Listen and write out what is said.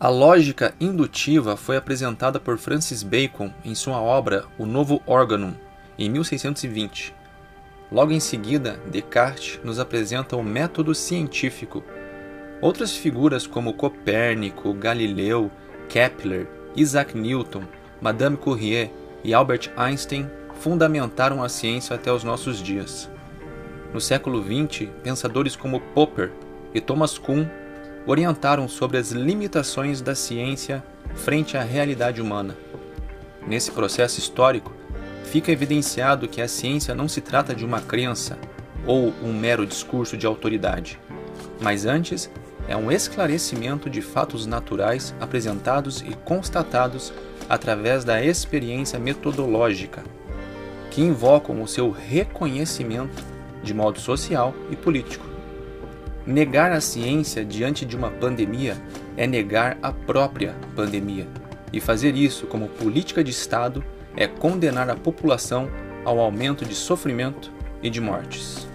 A lógica indutiva foi apresentada por Francis Bacon em sua obra O Novo Organum, em 1620. Logo em seguida, Descartes nos apresenta o método científico. Outras figuras como Copérnico, Galileu, Kepler, Isaac Newton, Madame Curie e Albert Einstein fundamentaram a ciência até os nossos dias. No século XX, pensadores como Popper e Thomas Kuhn orientaram sobre as limitações da ciência frente à realidade humana. Nesse processo histórico, fica evidenciado que a ciência não se trata de uma crença ou um mero discurso de autoridade, mas antes é um esclarecimento de fatos naturais apresentados e constatados através da experiência metodológica, que invocam o seu reconhecimento de modo social e político. Negar a ciência diante de uma pandemia é negar a própria pandemia, e fazer isso como política de Estado é condenar a população ao aumento de sofrimento e de mortes.